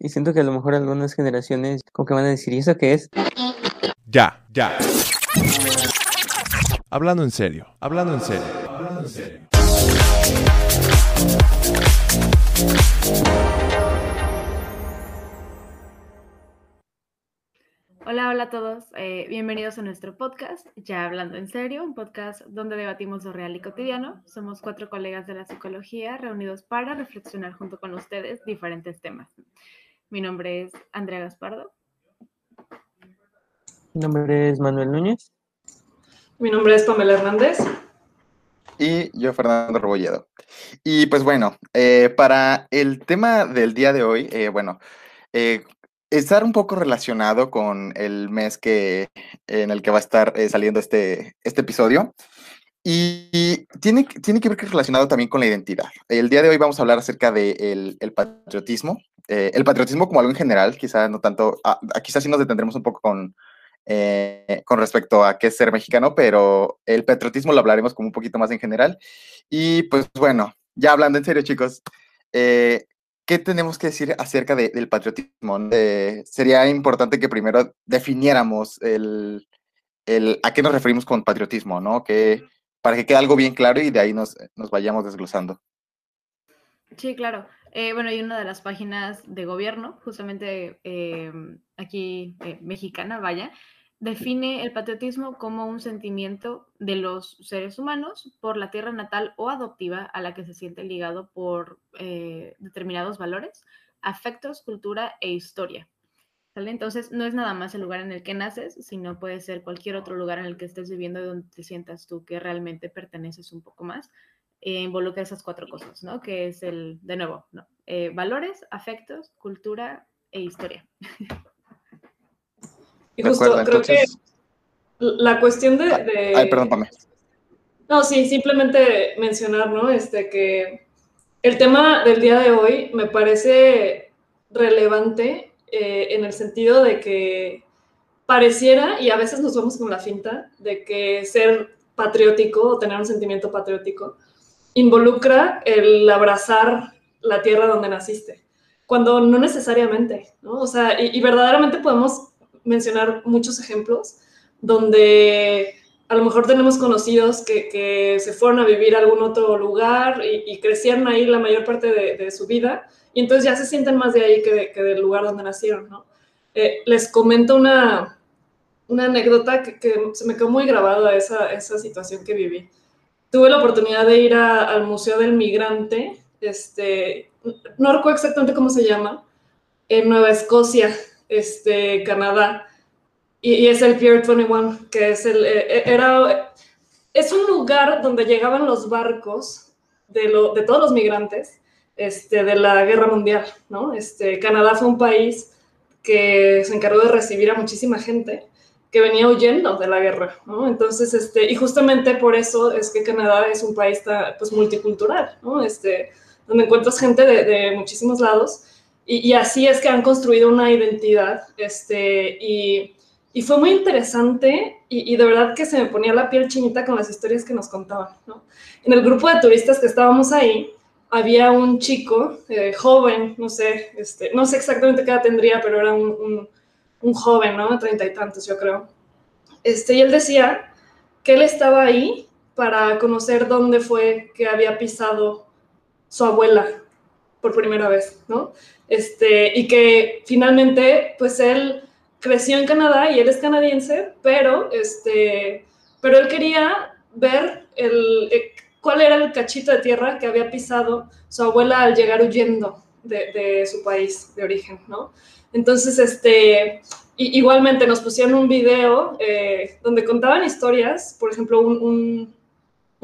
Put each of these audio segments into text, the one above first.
Y siento que a lo mejor algunas generaciones como que van a decir, ¿y eso qué es? Ya, ya. Hablando en serio, hablando en serio, hablando en serio. Hola, hola a todos. Eh, bienvenidos a nuestro podcast, Ya Hablando en Serio, un podcast donde debatimos lo real y cotidiano. Somos cuatro colegas de la psicología reunidos para reflexionar junto con ustedes diferentes temas. Mi nombre es Andrea Gaspardo. Mi nombre es Manuel Núñez. Mi nombre es Pamela Hernández. Y yo, Fernando Rebolledo. Y pues bueno, eh, para el tema del día de hoy, eh, bueno, eh, estar un poco relacionado con el mes que, en el que va a estar saliendo este, este episodio. Y tiene, tiene que ver relacionado también con la identidad. El día de hoy vamos a hablar acerca del el patriotismo. Eh, el patriotismo como algo en general, quizás no tanto, ah, quizás sí nos detendremos un poco con, eh, con respecto a qué es ser mexicano, pero el patriotismo lo hablaremos como un poquito más en general. Y pues bueno, ya hablando en serio, chicos, eh, ¿qué tenemos que decir acerca del patriotismo? sería importante que primero definiéramos el, el, a qué nos referimos con patriotismo, ¿no? Que, para que quede algo bien claro y de ahí nos, nos vayamos desglosando. Sí, claro. Eh, bueno, hay una de las páginas de gobierno, justamente eh, aquí eh, mexicana, vaya, define el patriotismo como un sentimiento de los seres humanos por la tierra natal o adoptiva a la que se siente ligado por determinados valores, afectos, cultura e historia. Entonces, no es nada más el lugar en el que naces, sino puede ser cualquier otro lugar en el que estés viviendo donde te sientas tú que realmente perteneces un poco más. Eh, involucra esas cuatro cosas, ¿no? Que es el, de nuevo, ¿no? Eh, valores, afectos, cultura e historia. Y justo creo que la cuestión de, de... Ay, perdón, Pame. No, sí, simplemente mencionar, ¿no? Este, que el tema del día de hoy me parece relevante eh, en el sentido de que pareciera, y a veces nos vamos con la finta, de que ser patriótico o tener un sentimiento patriótico involucra el abrazar la tierra donde naciste, cuando no necesariamente, ¿no? O sea, y, verdaderamente podemos mencionar muchos ejemplos donde a lo mejor tenemos conocidos que, se fueron a vivir a algún otro lugar y, crecieron ahí la mayor parte de, su vida y entonces ya se sienten más de ahí que, del lugar donde nacieron, ¿no? Eh, les comento una, una anécdota que, se me quedó muy grabada esa, esa situación que viví. Tuve la oportunidad de ir al Museo del Migrante, este, no recuerdo exactamente cómo se llama, en Nueva Escocia, este, Canadá, y, es el Pier 21, que es el, eh, eh, era, es un lugar donde llegaban los barcos de, lo, de todos los migrantes este, de la guerra mundial, ¿no? Este, Canadá fue un país que se encargó de recibir a muchísima gente que venía huyendo de la guerra, ¿no? Entonces, este, y justamente por eso es que Canadá es un país pues, multicultural, ¿no? Este, donde encuentras gente de, muchísimos lados y, así es que han construido una identidad, este, y, y fue muy interesante y, y, de verdad que se me ponía la piel chinita con las historias que nos contaban, ¿no? En el grupo de turistas que estábamos ahí, había un chico eh, joven, no sé, este, no sé exactamente qué edad tendría, pero era un, joven, ¿no? Treinta y tantos, yo creo. Este, y él decía que él estaba ahí para conocer dónde fue que había pisado su abuela por primera vez, ¿no? Este, y que finalmente, pues él creció en Canadá y él es canadiense, pero, este, pero él quería ver el, eh, cuál era el cachito de tierra que había pisado su abuela al llegar huyendo de, su país de origen, ¿no? Entonces, este, igualmente nos pusieron un video eh, donde contaban historias, por ejemplo, un,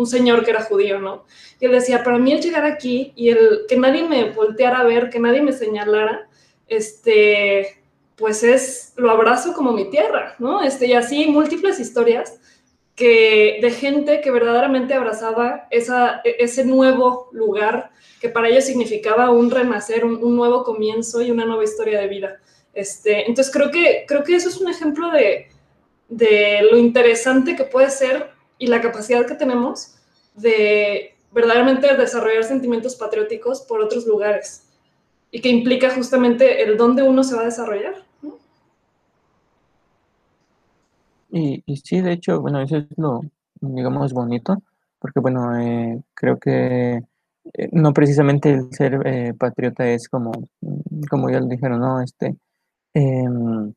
señor que era judío, ¿no? Y él decía, para mí el llegar aquí y el que nadie me volteara a ver, que nadie me señalara, este, pues es, lo abrazo como mi tierra, ¿no? Este, y así múltiples historias que, de gente que verdaderamente abrazaba e, ese nuevo lugar que para ellos significaba un renacer, un, nuevo comienzo y una nueva historia de vida. Este, entonces creo que, creo que eso es un ejemplo de, de lo interesante que puede ser y la capacidad que tenemos de verdaderamente desarrollar sentimientos patrióticos por otros lugares y que implica justamente el dónde uno se va a desarrollar. Y, y sí, de hecho, bueno, eso es lo, digamos, bonito, porque bueno, eh, creo que eh, no precisamente el ser eh, patriota es como, como ya lo dijeron, ¿no? Este, em,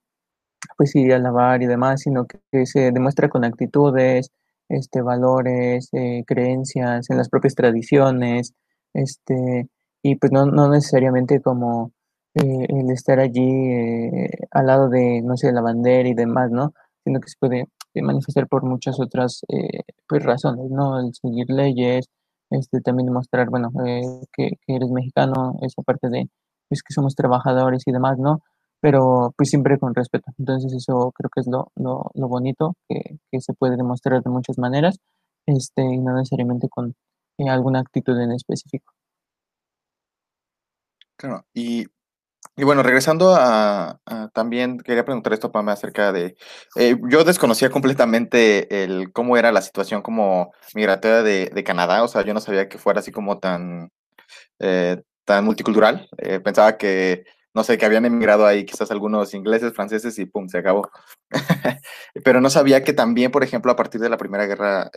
pues sí, alabar y demás, sino que, que, se demuestra con actitudes, este, valores, creencias, en las propias tradiciones, este, y pues no, no necesariamente como el estar allí al lado de, no sé, la bandera y demás, ¿no? Sino que se puede eh, manifestar por muchas otras eh, pues, razones, ¿no? El seguir leyes, este, también demostrar, bueno, eh, que, eres mexicano, esa parte de, pues, que somos trabajadores y demás, ¿no? Pero pues siempre con respeto. Entonces eso creo que es lo, lo, bonito, que, que, se puede demostrar de muchas maneras, este, y no necesariamente con alguna actitud en específico. Claro, y y bueno, regresando a, también quería preguntar esto, Pame, acerca de, eh, yo desconocía completamente el cómo era la situación como migratoria de, Canadá, o sea, yo no sabía que fuera así como tan, eh, tan multicultural, eh, pensaba que, no sé, que habían emigrado ahí quizás algunos ingleses, franceses y pum, se acabó. Pero no sabía que también, por ejemplo, a partir de la Primera Guerra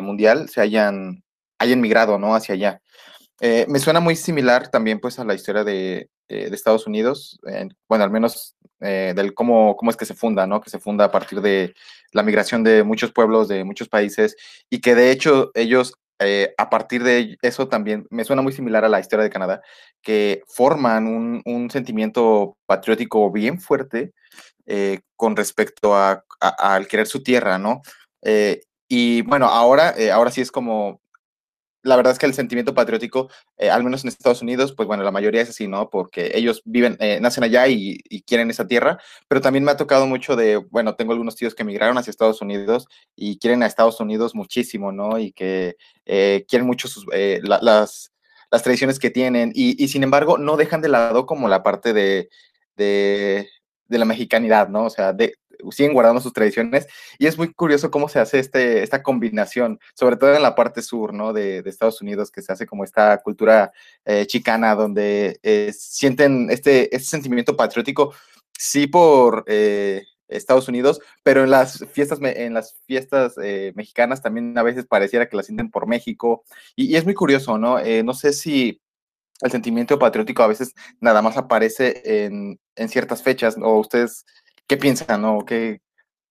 Mundial se hayan, hayan migrado, ¿no? Hacia allá. Me suena muy similar también pues a la historia de, eh, Estados Unidos, bueno, al menos eh, del cómo, cómo es que se funda, ¿no? Que se funda a partir de la migración de muchos pueblos, de muchos países, y que de hecho ellos, eh, a partir de eso también, me suena muy similar a la historia de Canadá, que forman un, un sentimiento patriótico bien fuerte con respecto a, al querer su tierra, ¿no? y bueno, ahora, ahora sí es como la verdad es que el sentimiento patriótico, eh, al menos en Estados Unidos, pues bueno, la mayoría es así, ¿no? Porque ellos viven, eh, nacen allá y, quieren esa tierra, pero también me ha tocado mucho de, bueno, tengo algunos tíos que emigraron hacia Estados Unidos y quieren a Estados Unidos muchísimo, ¿no? Y que eh, quieren mucho sus, las, las tradiciones que tienen y, sin embargo no dejan de lado como la parte de, de, de la mexicanidad, ¿no? O sea, de, siguen guardando sus tradiciones y es muy curioso cómo se hace este, esta combinación, sobre todo en la parte sur, ¿no? De, de Estados Unidos, que se hace como esta cultura eh, chicana, donde eh, sienten este, este sentimiento patriótico, sí por... Eh, Estados Unidos, pero en las fiestas, en las fiestas eh, mexicanas también a veces pareciera que la sienten por México. Y, y es muy curioso, ¿no? Eh, no sé si el sentimiento patriótico a veces nada más aparece en, en ciertas fechas, o ustedes ¿Qué piensan o qué,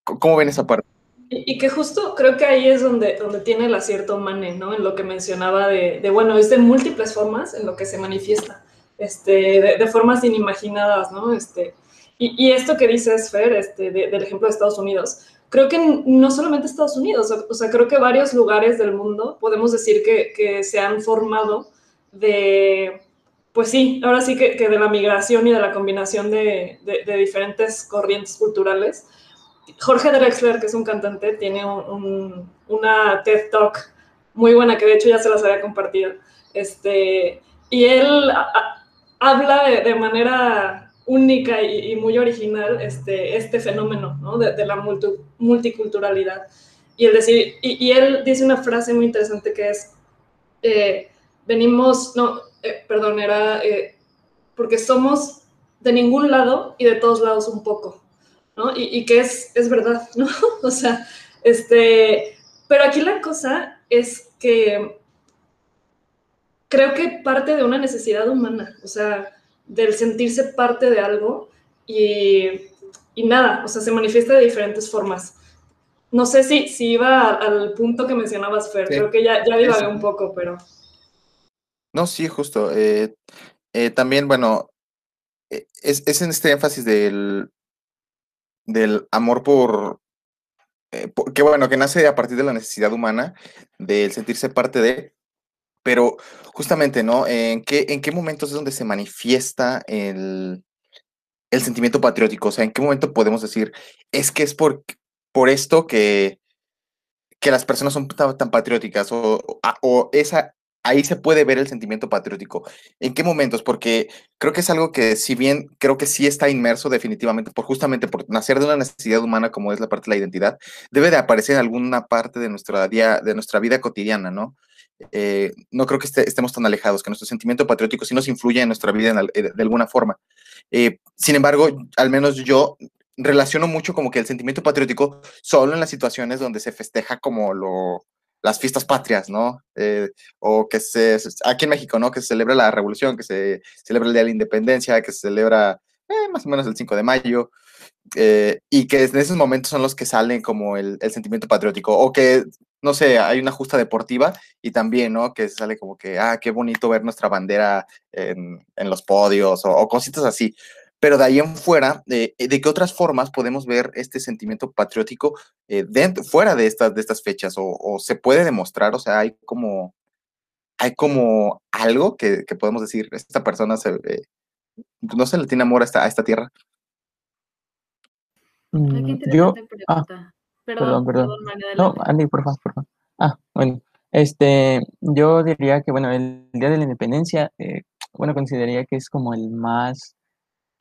cómo ven esa parte? Y, que justo creo que ahí es donde, donde tiene el acierto Mane, ¿no? En lo que mencionaba de, de bueno, es de múltiples formas en lo que se manifiesta, este, de, formas inimaginadas, ¿no? Este, y, y, esto que dices, Fer, este, del ejemplo de Estados Unidos, creo que no solamente Estados Unidos, o, sea, creo que varios lugares del mundo podemos decir que, que se han formado de, pues sí, ahora sí que, de la migración y de la combinación de, diferentes corrientes culturales. Jorge Drexler, que es un cantante, tiene una TED Talk muy buena que de hecho ya se las había compartido. Este, y él habla de, manera única y, muy original este, este fenómeno ¿no? de, la multiculturalidad. Y, el decir, y, él dice una frase muy interesante que es, eh, venimos, no, eh, perdón, era eh, porque somos de ningún lado y de todos lados un poco, ¿no? Y, que es, es verdad, ¿no? o sea, este, pero aquí la cosa es que creo que parte de una necesidad humana, o sea, del sentirse parte de algo y, y nada, o sea, se manifiesta de diferentes formas. No sé si, si iba al punto que mencionabas, Fer, creo que ya, ya divagué un poco, pero... No, sí, justo. Eh, eh, también, bueno, e, es, es, en este énfasis del, del amor por, eh, que bueno, que nace a partir de la necesidad humana, del sentirse parte de, pero justamente, ¿no? ¿En qué, en qué momentos es donde se manifiesta el, el sentimiento patriótico? O sea, ¿en qué momento podemos decir, es que es por, por esto que, que las personas son tan, tan patrióticas o, o, esa, ahí se puede ver el sentimiento patriótico. ¿En qué momentos? Porque creo que es algo que, si bien creo que sí está inmerso definitivamente, por justamente por nacer de una necesidad humana como es la parte de la identidad, debe de aparecer en alguna parte de nuestra, día, de nuestra vida cotidiana, ¿no? Eh, no creo que estemos tan alejados, que nuestro sentimiento patriótico sí nos influye en nuestra vida eh, de, alguna forma. Eh, sin embargo, al menos yo relaciono mucho como que el sentimiento patriótico solo en las situaciones donde se festeja como lo, las fiestas patrias, ¿no? o que se, aquí en México, ¿no? Que se celebra la revolución, que se celebra el Día de la Independencia, que se celebra más o menos el 5 de mayo, y que en esos momentos son los que salen como el, sentimiento patriótico, o que no sé, hay una justa deportiva y también, ¿no? Que sale como que, ah, qué bonito ver nuestra bandera en, los podios o, cositas así. Pero de ahí en fuera, eh, ¿de qué otras formas podemos ver este sentimiento patriótico eh, dentro, fuera de estas, de estas fechas? O, se puede demostrar? O sea, hay como, hay como algo que, podemos decir, esta persona se, eh, no se le tiene amor a esta, a esta tierra. Mm, yo, ah, Perdón, perdón. no, Andy, por favor, por favor. Ah, bueno. Este, yo diría que, bueno, el Día de la Independencia, eh, bueno, consideraría que es como el más,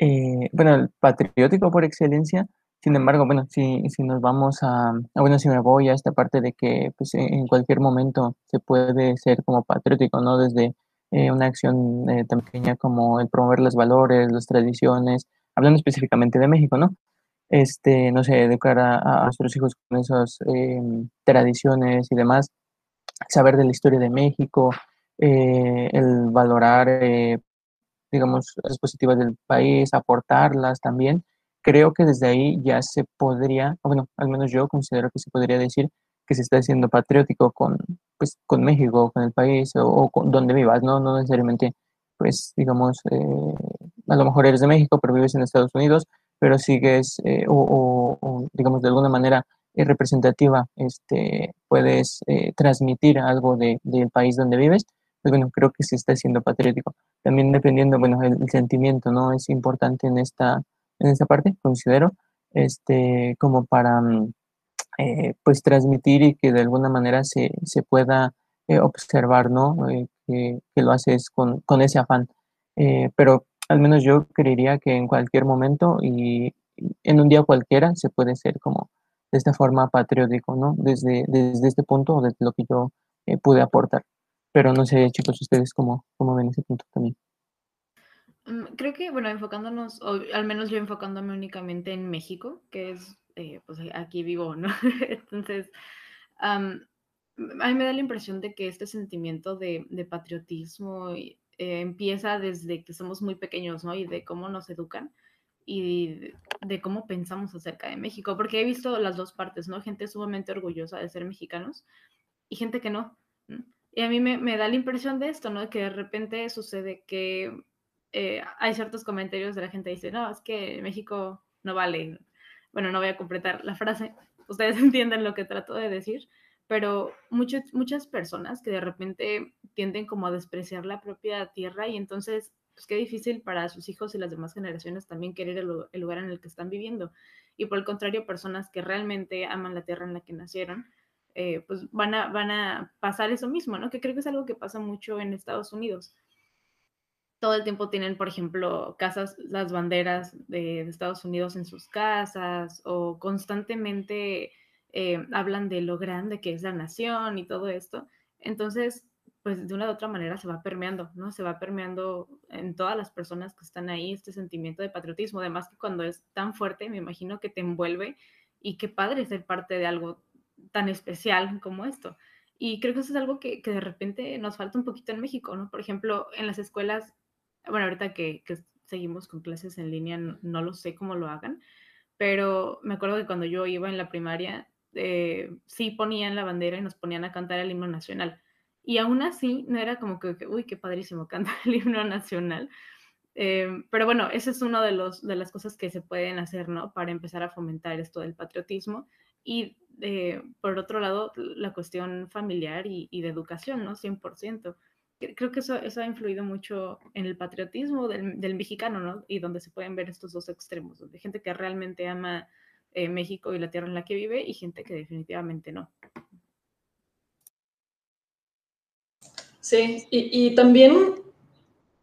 eh, bueno, el patriótico por excelencia. Sin embargo, bueno, si, si nos vamos a, bueno, si me voy a esta parte de que, pues, en cualquier momento se puede ser como patriótico, ¿no? Desde eh, una acción tan pequeña como el promover los valores, las tradiciones, hablando específicamente de México, ¿no? este, no sé, educar a, nuestros hijos con esas em, tradiciones y demás, saber de la historia de México, eh, el valorar, eh, digamos, las positivas del país, aportarlas también. Creo que desde ahí ya se podría, bueno, al menos yo considero que se podría decir que se está haciendo patriótico con, pues, con México, con el país o, con donde vivas, ¿no? No necesariamente, pues, digamos, eh, a lo mejor eres de México, pero vives en Estados Unidos, pero sigues, eh, o, digamos de alguna manera eh, representativa, este, puedes eh, transmitir algo de, del país donde vives, pues bueno, creo que se está siendo patriótico. También dependiendo, bueno, el, sentimiento, ¿no? Es importante en esta, en esta parte, considero, este, como para, mm, pues, transmitir y que de alguna manera se, se pueda observar, ¿no? Que, que, lo haces con, con ese afán. pero al menos yo creería que en cualquier momento y en un día cualquiera se puede ser como de esta forma patriótico, ¿no? Desde, desde este punto o desde lo que yo eh, pude aportar. Pero no sé, chicos, ustedes cómo, cómo ven ese punto también. Mm, creo que, bueno, enfocándonos, o al menos yo enfocándome únicamente en México, que es, eh, pues aquí vivo, ¿no? Entonces, a mí me da la impresión de que este sentimiento de, de patriotismo eh, empieza desde que somos muy pequeños, ¿no? Y de cómo nos educan y de, cómo pensamos acerca de México, porque he visto las dos partes, ¿no? Gente sumamente orgullosa de ser mexicanos y gente que no. Y a mí me, da la impresión de esto, ¿no? Que de repente sucede que eh, hay ciertos comentarios de la gente que dice, no, es que México no vale. Bueno, no voy a completar la frase, ustedes entienden lo que trato de decir, pero muchas muchas personas que de repente tienden como a despreciar la propia tierra y entonces, pues qué difícil para sus hijos y las demás generaciones también querer el, lugar en el que están viviendo. Y por el contrario, personas que realmente aman la tierra en la que nacieron, eh, pues van a, van a pasar eso mismo, ¿no? Que creo que es algo que pasa mucho en Estados Unidos. Todo el tiempo tienen, por ejemplo, casas, las banderas de, Estados Unidos en sus casas o constantemente eh, hablan de lo grande que es la nación y todo esto. Entonces, pues de una u otra manera se va permeando, ¿no? Se va permeando en todas las personas que están ahí este sentimiento de patriotismo. Además que cuando es tan fuerte, me imagino que te envuelve y qué padre ser parte de algo tan especial como esto. Y creo que eso es algo que, que de repente nos falta un poquito en México, ¿no? Por ejemplo, en las escuelas, bueno, ahorita que, que seguimos con clases en línea, no, lo sé cómo lo hagan, pero me acuerdo que cuando yo iba en la primaria, eh, sí ponían la bandera y nos ponían a cantar el himno nacional. Y aún así, no era como que, uy, qué padrísimo cantar el himno nacional. Eh, pero bueno, esa es una de, de las cosas que se pueden hacer, ¿no? Para empezar a fomentar esto del patriotismo. Y eh, por otro lado, la cuestión familiar y, de educación, ¿no? 100%. creo que eso, eso ha influido mucho en el patriotismo del, del, mexicano, ¿no? Y donde se pueden ver estos dos extremos, donde gente que realmente ama eh, México y la tierra en la que vive y gente que definitivamente no. Sí, y, y también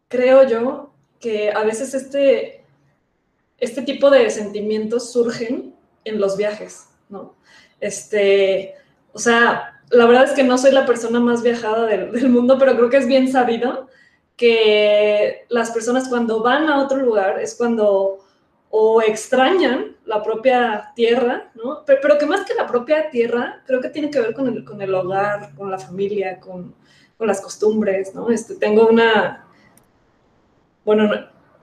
creo yo que a veces este, este tipo de sentimientos surgen en los viajes, ¿no? Este, o sea, la verdad es que no soy la persona más viajada del, mundo, pero creo que es bien sabido que las personas cuando van a otro lugar es cuando o extrañan la propia tierra, ¿no? Pero, que más que la propia tierra, creo que tiene que ver con el, con el hogar, con la familia, con, con las costumbres, ¿no? Este, tengo una, bueno, no,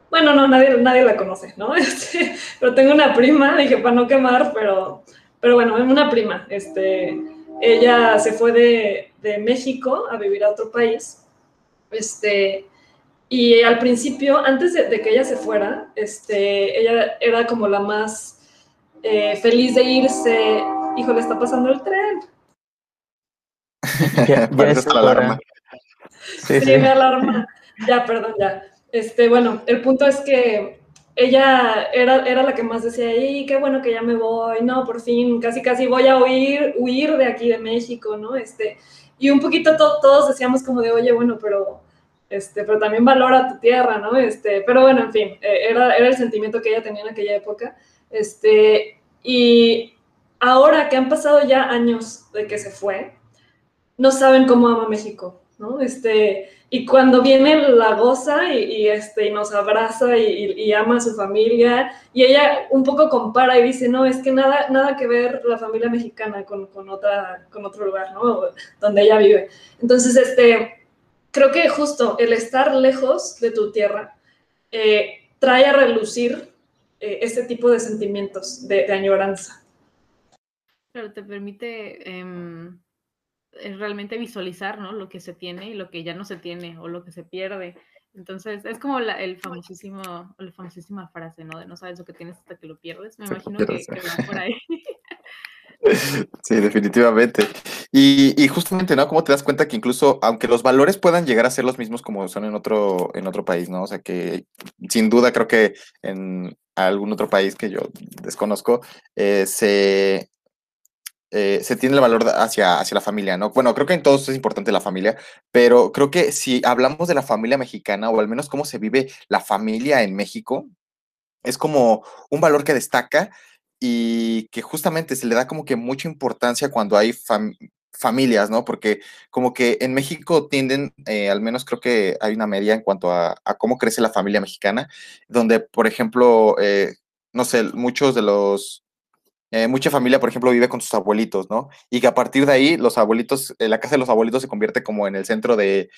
bueno, no, nadie, nadie la conoce, ¿no? Este, pero tengo una prima, dije para no quemar, pero, pero bueno, una prima, este, ella se fue de, México a vivir a otro país. Este, y al principio, antes de, que ella se fuera, este, ella era como la más eh, feliz de irse. Hijo, le está pasando el tren. ya, ya la alarma. Sí, sí, me alarma. Ya, perdón, ya. Este, bueno, el punto es que ella era, era la que más decía, y qué bueno que ya me voy, no, por fin, casi casi voy a huir, huir de aquí de México, ¿no? Este, y un poquito todos decíamos como de, oye, bueno, pero, este, pero también valora tu tierra, ¿no? Este, pero bueno, en fin, eh, era, era el sentimiento que ella tenía en aquella época. Este, y ahora que han pasado ya años de que se fue, no saben cómo ama México, ¿no? Este, y cuando viene la goza y, este, y nos abraza y, ama a su familia, y ella un poco compara y dice, no, es que nada, nada que ver la familia mexicana con, con, otra, con otro lugar, ¿no? Donde ella vive. Entonces, este, creo que justo el estar lejos de tu tierra eh, trae a relucir eh, este tipo de sentimientos de, añoranza. Pero te permite... Em, es realmente visualizar, ¿no? Lo que se tiene y lo que ya no se tiene o lo que se pierde. Entonces, es como la, el famosísimo, la famosísima frase, ¿no? De no sabes lo que tienes hasta que lo pierdes. Me imagino que, va por ahí. Sí, definitivamente. Y, y, justamente, ¿no? ¿Cómo te das cuenta que incluso, aunque los valores puedan llegar a ser los mismos como son en otro, en otro país, ¿no? O sea que sin duda creo que en algún otro país que yo desconozco, eh, se, eh, se tiene el valor hacia, hacia la familia, ¿no? Bueno, creo que en todos es importante la familia, pero creo que si hablamos de la familia mexicana, o al menos cómo se vive la familia en México, es como un valor que destaca y que justamente se le da como que mucha importancia cuando hay familias, ¿no? Porque como que en México tienden, eh, al menos creo que hay una media en cuanto a, cómo crece la familia mexicana, donde, por ejemplo, eh, no sé, muchos de los eh, mucha familia, por ejemplo, vive con sus abuelitos, ¿no? Y que a partir de ahí, los abuelitos, eh, la casa de los abuelitos se convierte como en el centro de,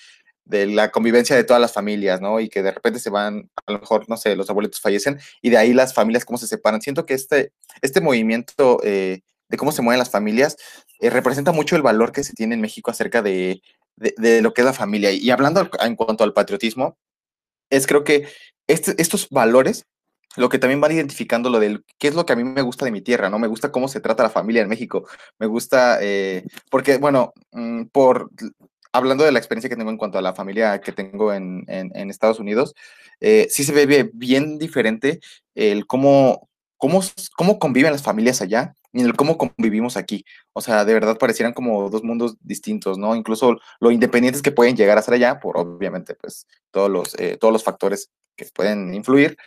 la convivencia de todas las familias, ¿no? Y que de repente se van, a lo mejor, no sé, los abuelitos fallecen y de ahí las familias cómo se separan. Siento que este, este movimiento eh, de cómo se mueven las familias representa mucho el valor que se tiene en México acerca de, de, lo que es la familia. Y hablando en cuanto al patriotismo, es creo que este, estos valores lo que también van identificando lo del qué es lo que a mí me gusta de mi tierra, ¿no? Me gusta cómo se trata la familia en México. Me gusta, eh, porque, bueno, mm, por hablando de la experiencia que tengo en cuanto a la familia que tengo en, Estados Unidos, eh, sí se ve bien diferente el cómo, cómo, cómo conviven las familias allá y el cómo convivimos aquí. O sea, de verdad parecieran como dos mundos distintos, ¿no? Incluso lo independientes que pueden llegar a ser allá, por obviamente, pues todos los, eh, todos los factores que pueden influir,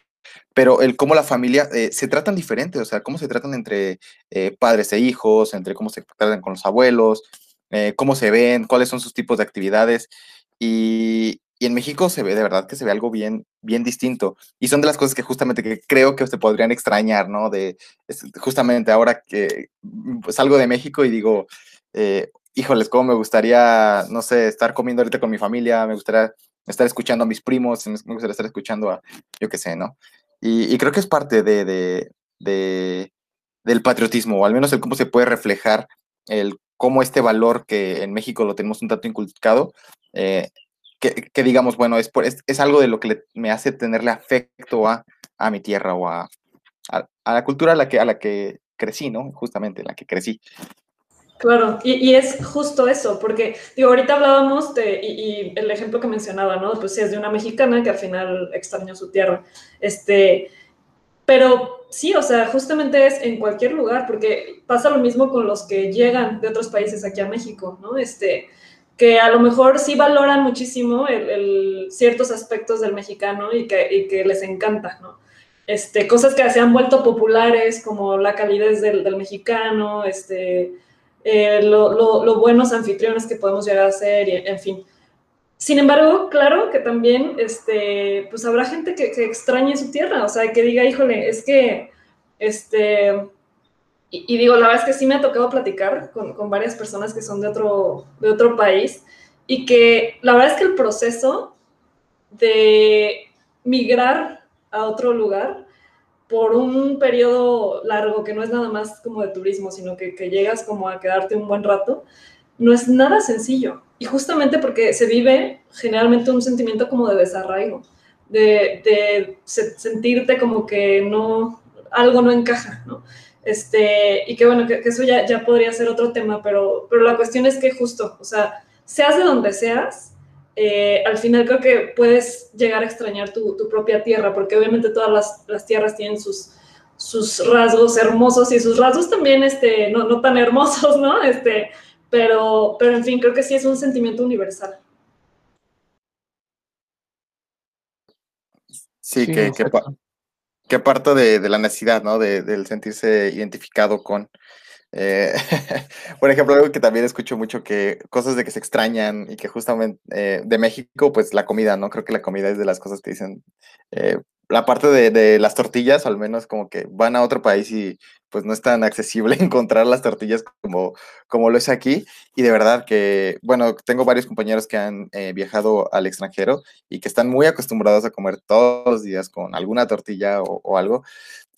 pero el cómo la familia eh, se tratan diferente, o sea, cómo se tratan entre eh, padres e hijos, entre cómo se tratan con los abuelos, eh, cómo se ven, cuáles son sus tipos de actividades. Y, y, en México se ve de verdad que se ve algo bien, bien distinto. Y son de las cosas que justamente que creo que se podrían extrañar, ¿no? De justamente ahora que mm, salgo de México y digo, híjoles, cómo me gustaría, no sé, estar comiendo ahorita con mi familia, me gustaría estar escuchando a mis primos, me estar escuchando a, yo qué sé, ¿no? Y, creo que es parte de, de, del patriotismo, o al menos el cómo se puede reflejar el cómo este valor que en México lo tenemos un tanto inculcado, eh, que, digamos, bueno, es, por, es, algo de lo que me hace tenerle afecto a, a mi tierra o a, a, la cultura a la, que, a la que crecí, ¿no? Justamente, la que crecí. Claro, y, es justo eso, porque digo, ahorita hablábamos de, y, el ejemplo que mencionaba, ¿no? Pues sí, es de una mexicana que al final extrañó su tierra. Este, pero sí, o sea, justamente es en cualquier lugar, porque pasa lo mismo con los que llegan de otros países aquí a México, ¿no? Este, que a lo mejor sí valoran muchísimo ciertos aspectos del mexicano y que, y que les encanta, ¿no? Este, cosas que se han vuelto populares, como la calidez del, del mexicano, este eh, lo, buenos anfitriones que podemos llegar a ser, y, en fin. Sin embargo, claro que también este, pues habrá gente que, extrañe su tierra, o sea, que diga, híjole, es que, este, y, digo, la verdad es que sí me ha tocado platicar con, con, varias personas que son de otro, de otro país y que la verdad es que el proceso de migrar a otro lugar por un periodo largo, que no es nada más como de turismo, sino que, llegas como a quedarte un buen rato, no es nada sencillo. Y justamente porque se vive generalmente un sentimiento como de desarraigo, de, sentirte como que no, algo no encaja, ¿no? Este, y que bueno, que, eso ya, ya podría ser otro tema, pero, pero la cuestión es que justo, o sea, seas de donde seas, eh, al final creo que puedes llegar a extrañar tu, propia tierra, porque obviamente todas las, tierras tienen sus, sus rasgos hermosos y sus rasgos también este, no, no, tan hermosos, ¿no? Este, pero, pero en fin, creo que sí es un sentimiento universal. Sí, que, que, de, de, la necesidad, ¿no? De, del sentirse identificado con. Eh, por ejemplo, algo que también escucho mucho, que cosas de que se extrañan y que justamente eh, de México, pues la comida, ¿no? Creo que la comida es de las cosas que dicen. Eh, la parte de, de, las tortillas, al menos como que van a otro país y pues no es tan accesible encontrar las tortillas como, como lo es aquí. Y de verdad que, bueno, tengo varios compañeros que han viajado al extranjero y que están muy acostumbrados a comer todos los días con alguna tortilla o, o algo.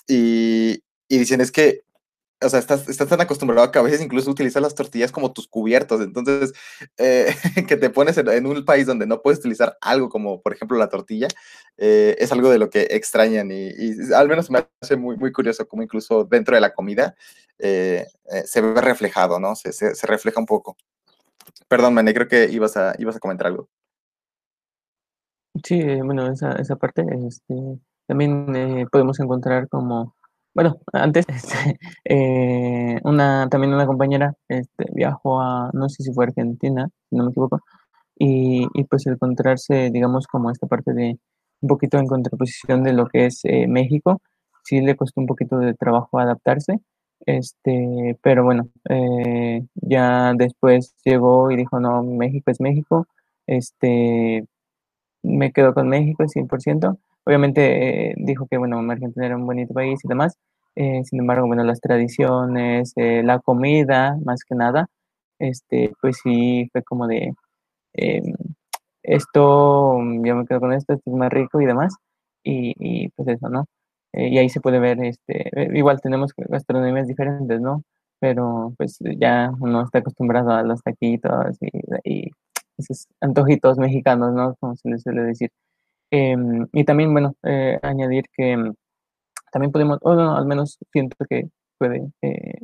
Y, y dicen, es que o sea, estás, tan acostumbrado que a veces incluso utilizas las tortillas como tus cubiertos. Entonces, eh, que te pones en, un país donde no puedes utilizar algo como, por ejemplo, la tortilla, eh, es algo de lo que extrañan. Y, al menos me hace muy, curioso cómo incluso dentro de la comida eh, se ve reflejado, ¿no? Se, se, refleja un poco. Perdón, Mané, creo que ibas a, ibas a comentar algo. Sí, bueno, esa, esa parte este, también podemos encontrar como bueno, antes, este, eh, una, también una compañera este, viajó a, no sé si fue Argentina, si no me equivoco, y, y pues encontrarse, digamos, como esta parte de un poquito en contraposición de lo que es eh, México, sí le costó un poquito de trabajo adaptarse, este, pero bueno, eh, ya después llegó y dijo, no, México es México, este, me quedo con México 100%, Obviamente eh, dijo que, bueno, Argentina era un bonito país y demás. Eh, sin embargo, bueno, las tradiciones, eh, la comida, más que nada, este, pues sí, fue como de, em, esto, yo me quedo con esto, esto es más rico y demás. Y, y pues eso, ¿no? y ahí se puede ver, este, igual tenemos gastronomías diferentes, ¿no? Pero pues ya uno está acostumbrado a los taquitos y, y esos antojitos mexicanos, ¿no? Como se les suele decir. Em, y también, bueno, eh, añadir que em, también podemos, o no, al menos siento que puede, eh,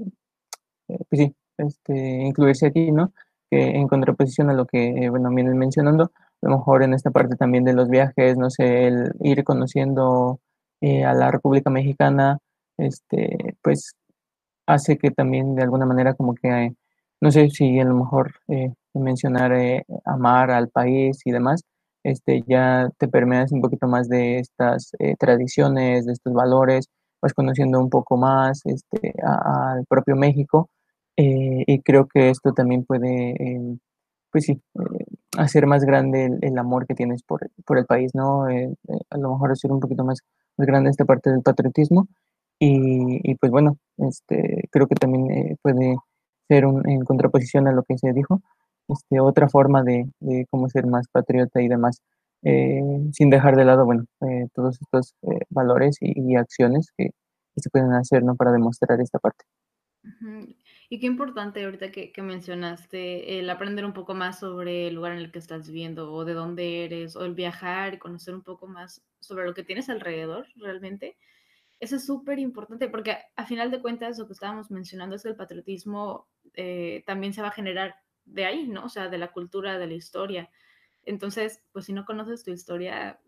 eh, pues sí, este, incluirse aquí, ¿no? En contraposición a lo que, bueno, vienen mencionando, a lo mejor en esta parte también de los viajes, no sé, el ir conociendo a la República Mexicana, este, pues hace que también de alguna manera como que, no sé si a lo mejor mencionar amar al país y demás, este, ya te permeas un poquito más de estas eh, tradiciones, de estos valores, vas conociendo un poco más este, al propio México eh, y creo que esto también puede, em, pues sí, eh, hacer más grande el, amor que tienes por, por el país, ¿no? a lo mejor hacer un poquito más, más grande esta parte del patriotismo y, y pues bueno, este, creo que también puede ser un, en contraposición a lo que se dijo, este, otra forma de, cómo ser más patriota y demás, eh, sin dejar de lado, bueno, eh, todos estos eh, valores y, acciones que, se pueden hacer, ¿no? Para demostrar esta parte. Y qué importante ahorita que, mencionaste el aprender un poco más sobre el lugar en el que estás viviendo o de dónde eres o el viajar y conocer un poco más sobre lo que tienes alrededor realmente. Eso es súper importante porque a final de cuentas lo que estábamos mencionando es que el patriotismo eh, también se va a generar de ahí, ¿no? O sea, de la cultura, de la historia. Entonces, pues si no conoces tu historia,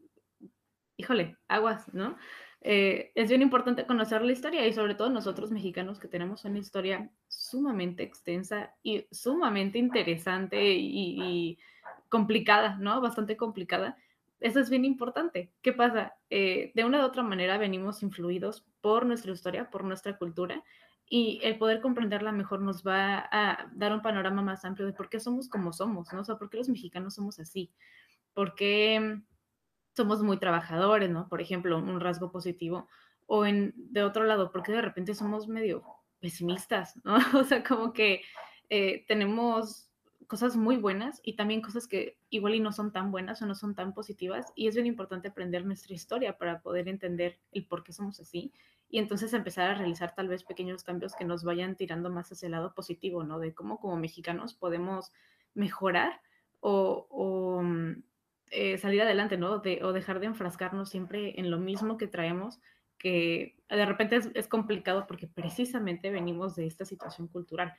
híjole, aguas, ¿no? Eh, es bien importante conocer la historia y sobre todo nosotros mexicanos que tenemos una historia sumamente extensa y sumamente interesante y, complicada, ¿no? Bastante complicada. Eso es bien importante. ¿Qué pasa? Eh, de una u otra manera venimos influidos por nuestra historia, por nuestra cultura y el poder comprenderla mejor nos va a dar un panorama más amplio de por qué somos como somos, ¿no? O sea, por qué los mexicanos somos así, por qué somos muy trabajadores, ¿no? Por ejemplo, un rasgo positivo. O en, de otro lado, porque de repente somos medio pesimistas, ¿no? O sea, como que eh, tenemos cosas muy buenas y también cosas que igual y no son tan buenas o no son tan positivas. Y es bien importante aprender nuestra historia para poder entender el por qué somos así y entonces empezar a realizar tal vez pequeños cambios que nos vayan tirando más hacia el lado positivo, ¿no? De cómo como mexicanos podemos mejorar o, o mm, eh, salir adelante, ¿no? o dejar de enfrascarnos siempre en lo mismo que traemos, que de repente es, complicado porque precisamente venimos de esta situación cultural.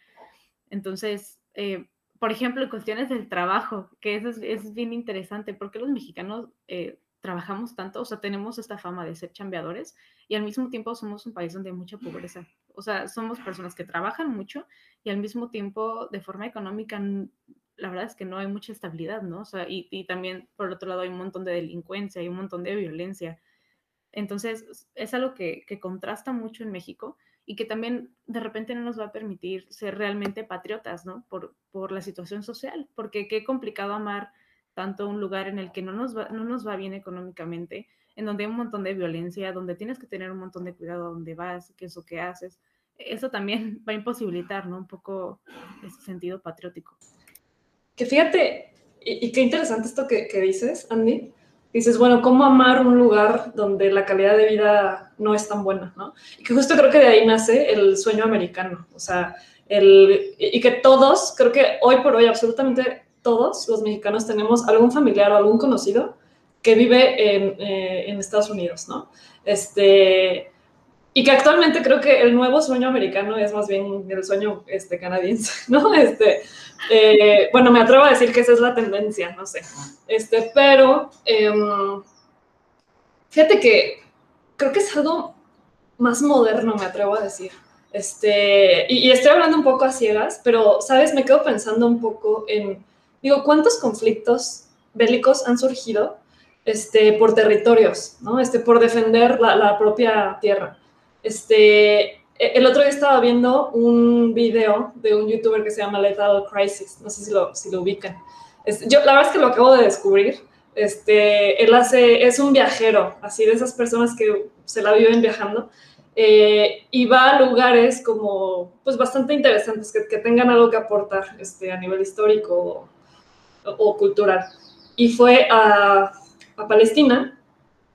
Entonces, eh, por ejemplo, cuestiones del trabajo, que eso es, bien interesante, porque los mexicanos eh, trabajamos tanto, o sea, tenemos esta fama de ser chambeadores y al mismo tiempo somos un país donde hay mucha pobreza. O sea, somos personas que trabajan mucho y al mismo tiempo de forma económica la verdad es que no hay mucha estabilidad, ¿no? O sea, y, también por otro lado hay un montón de delincuencia, hay un montón de violencia. Entonces, es algo que, contrasta mucho en México y que también de repente no nos va a permitir ser realmente patriotas, ¿no? Por, por la situación social, porque qué complicado amar tanto un lugar en el que no nos, va, no nos va bien económicamente, en donde hay un montón de violencia, donde tienes que tener un montón de cuidado a dónde vas, qué es lo que haces. Eso también va a imposibilitar, ¿no? Un poco ese sentido patriótico. Que fíjate, y, qué interesante esto que, dices, Andy. Dices, bueno, ¿cómo amar un lugar donde la calidad de vida no es tan buena, ¿no? Y que justo creo que de ahí nace el sueño americano, o sea, el, y que todos, creo que hoy por hoy absolutamente todos los mexicanos tenemos algún familiar o algún conocido que vive en, eh, Estados Unidos, ¿no? Este, y que actualmente creo que el nuevo sueño americano es más bien el sueño este, canadiense, ¿no? Este, eh, bueno, me atrevo a decir que esa es la tendencia, no sé. Este, pero em, fíjate que creo que es algo más moderno, me atrevo a decir. Este, y, y, estoy hablando un poco a ciegas, pero, ¿sabes? Me quedo pensando un poco en, digo, ¿cuántos conflictos bélicos han surgido este, por territorios, ¿no? Este, por defender la, la propia tierra. Este, e, el otro día estaba viendo un video de un youtuber que se llama Lethal Crisis, no sé si lo, si lo ubican. yo, la verdad es que lo acabo de descubrir. Este, él hace, es un viajero, así de esas personas que se la viven viajando, eh, y va a lugares como, pues bastante interesantes, que, que tengan algo que aportar este, a nivel histórico o, o cultural. Y fue a, a Palestina,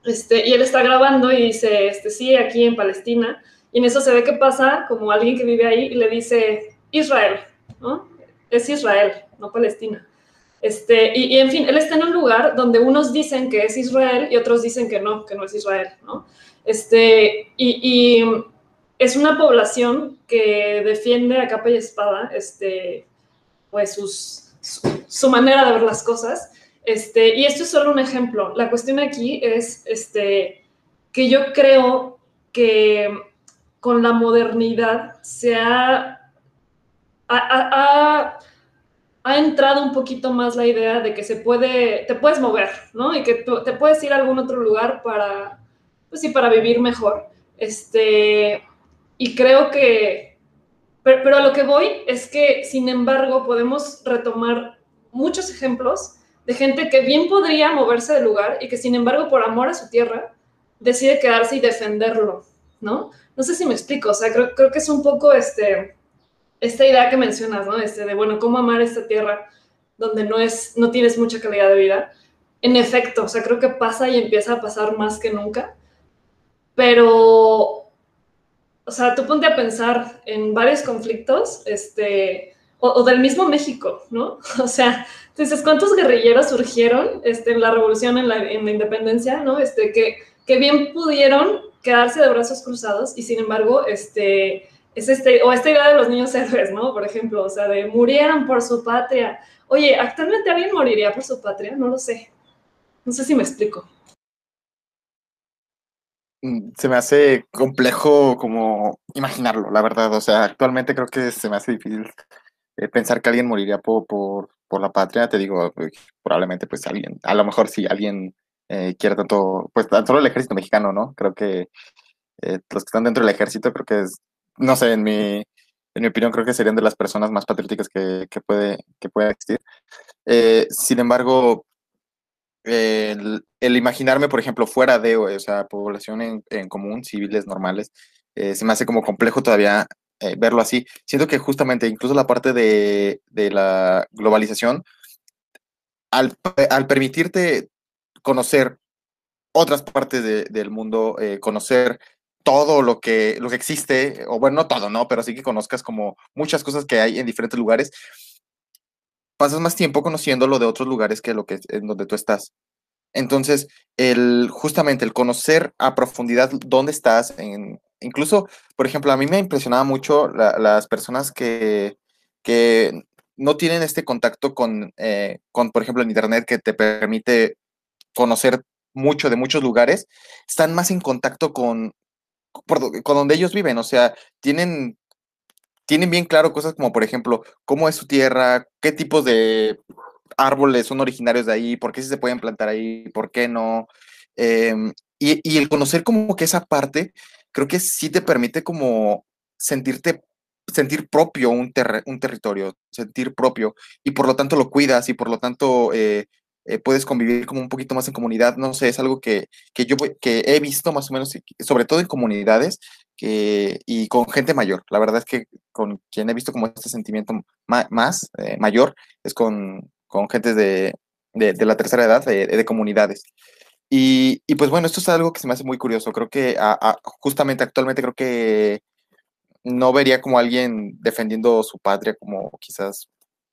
este, y él está grabando y dice, este, sí, aquí en Palestina. Y en eso se ve que pasa como alguien que vive ahí y le dice, Israel, ¿no? Es Israel, no Palestina. Este, y, en fin, él está en un lugar donde unos dicen que es Israel y otros dicen que no, que no es Israel, ¿no? Este, y, es una población que defiende a capa y espada, este, pues sus, su manera de ver las cosas. Este, y esto es solo un ejemplo. La cuestión aquí es este, que yo creo que con la modernidad se ha, ha, entrado un poquito más la idea de que se puede, te puedes mover, ¿no? Y que te puedes ir a algún otro lugar para, pues sí, para vivir mejor. Este, y creo que, pero, pero a lo que voy es que, sin embargo, podemos retomar muchos ejemplos de gente que bien podría moverse del lugar y que sin embargo por amor a su tierra decide quedarse y defenderlo, ¿no? No sé si me explico, o sea, creo, creo que es un poco este, esta idea que mencionas, ¿no? Este, de, bueno, cómo amar esta tierra donde no, es, no tienes mucha calidad de vida. En efecto, o sea, creo que pasa y empieza a pasar más que nunca, pero, o sea, tú ponte a pensar en varios conflictos, este, o, del mismo México, ¿no? O sea, entonces, ¿cuántos guerrilleros surgieron este, en la revolución, en la, en la independencia, ¿no? Este, que, que bien pudieron quedarse de brazos cruzados y sin embargo, este, es este, o esta idea de los niños héroes, ¿no? Por ejemplo, o sea, de murieran por su patria. Oye, ¿actualmente alguien moriría por su patria? No lo sé. No sé si me explico. Mm, se me hace complejo como imaginarlo, la verdad. O sea, actualmente creo que se me hace difícil eh, pensar que alguien moriría por, por, por, la patria. Te digo, eh, probablemente pues alguien, a lo mejor si alguien eh, quiere tanto, pues tan solo el ejército mexicano, ¿no? Creo que los que están dentro del ejército creo que es no sé, en mi, en mi opinión creo que serían de las personas más patrióticas que, que puede, que pueda existir. Eh, sin embargo, el, imaginarme, por ejemplo, fuera de, o población en, en común, civiles normales, eh, se me hace como complejo todavía eh, verlo así. Siento que justamente incluso la parte de, de la globalización, al, al, permitirte conocer otras partes de, del mundo, conocer todo lo que, lo que existe, o bueno, no todo, ¿no? Pero sí que conozcas como muchas cosas que hay en diferentes lugares, pasas más tiempo conociendo lo de otros lugares que lo que en donde tú estás. Entonces, el, justamente el conocer a profundidad dónde estás, incluso, por ejemplo, a mí me impresionaba mucho la, las personas que, que no tienen este contacto con, eh, con, por ejemplo, en Internet que te permite conocer mucho de muchos lugares, están más en contacto con, con donde ellos viven, o sea, tienen, tienen bien claro cosas como, por ejemplo, cómo es su tierra, qué tipos de árboles son originarios de ahí, por qué sí se pueden plantar ahí, por qué no. Y, y, el conocer como que esa parte, creo que sí te permite como sentirte, sentir propio un, ter un territorio, sentir propio, y por lo tanto lo cuidas y por lo tanto eh, eh, puedes convivir como un poquito más en comunidad, no sé, es algo que, que yo que he visto más o menos, sobre todo en comunidades que, y con gente mayor. La verdad es que con quien he visto como este sentimiento ma más eh, mayor es con, con gente de, de, de, la tercera edad, de, de comunidades. Y, y, pues bueno, esto es algo que se me hace muy curioso. Creo que a, a, justamente actualmente creo que no vería como alguien defendiendo su patria como quizás